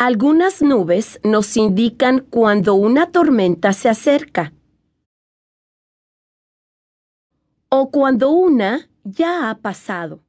Algunas nubes nos indican cuando una tormenta se acerca o cuando una ya ha pasado.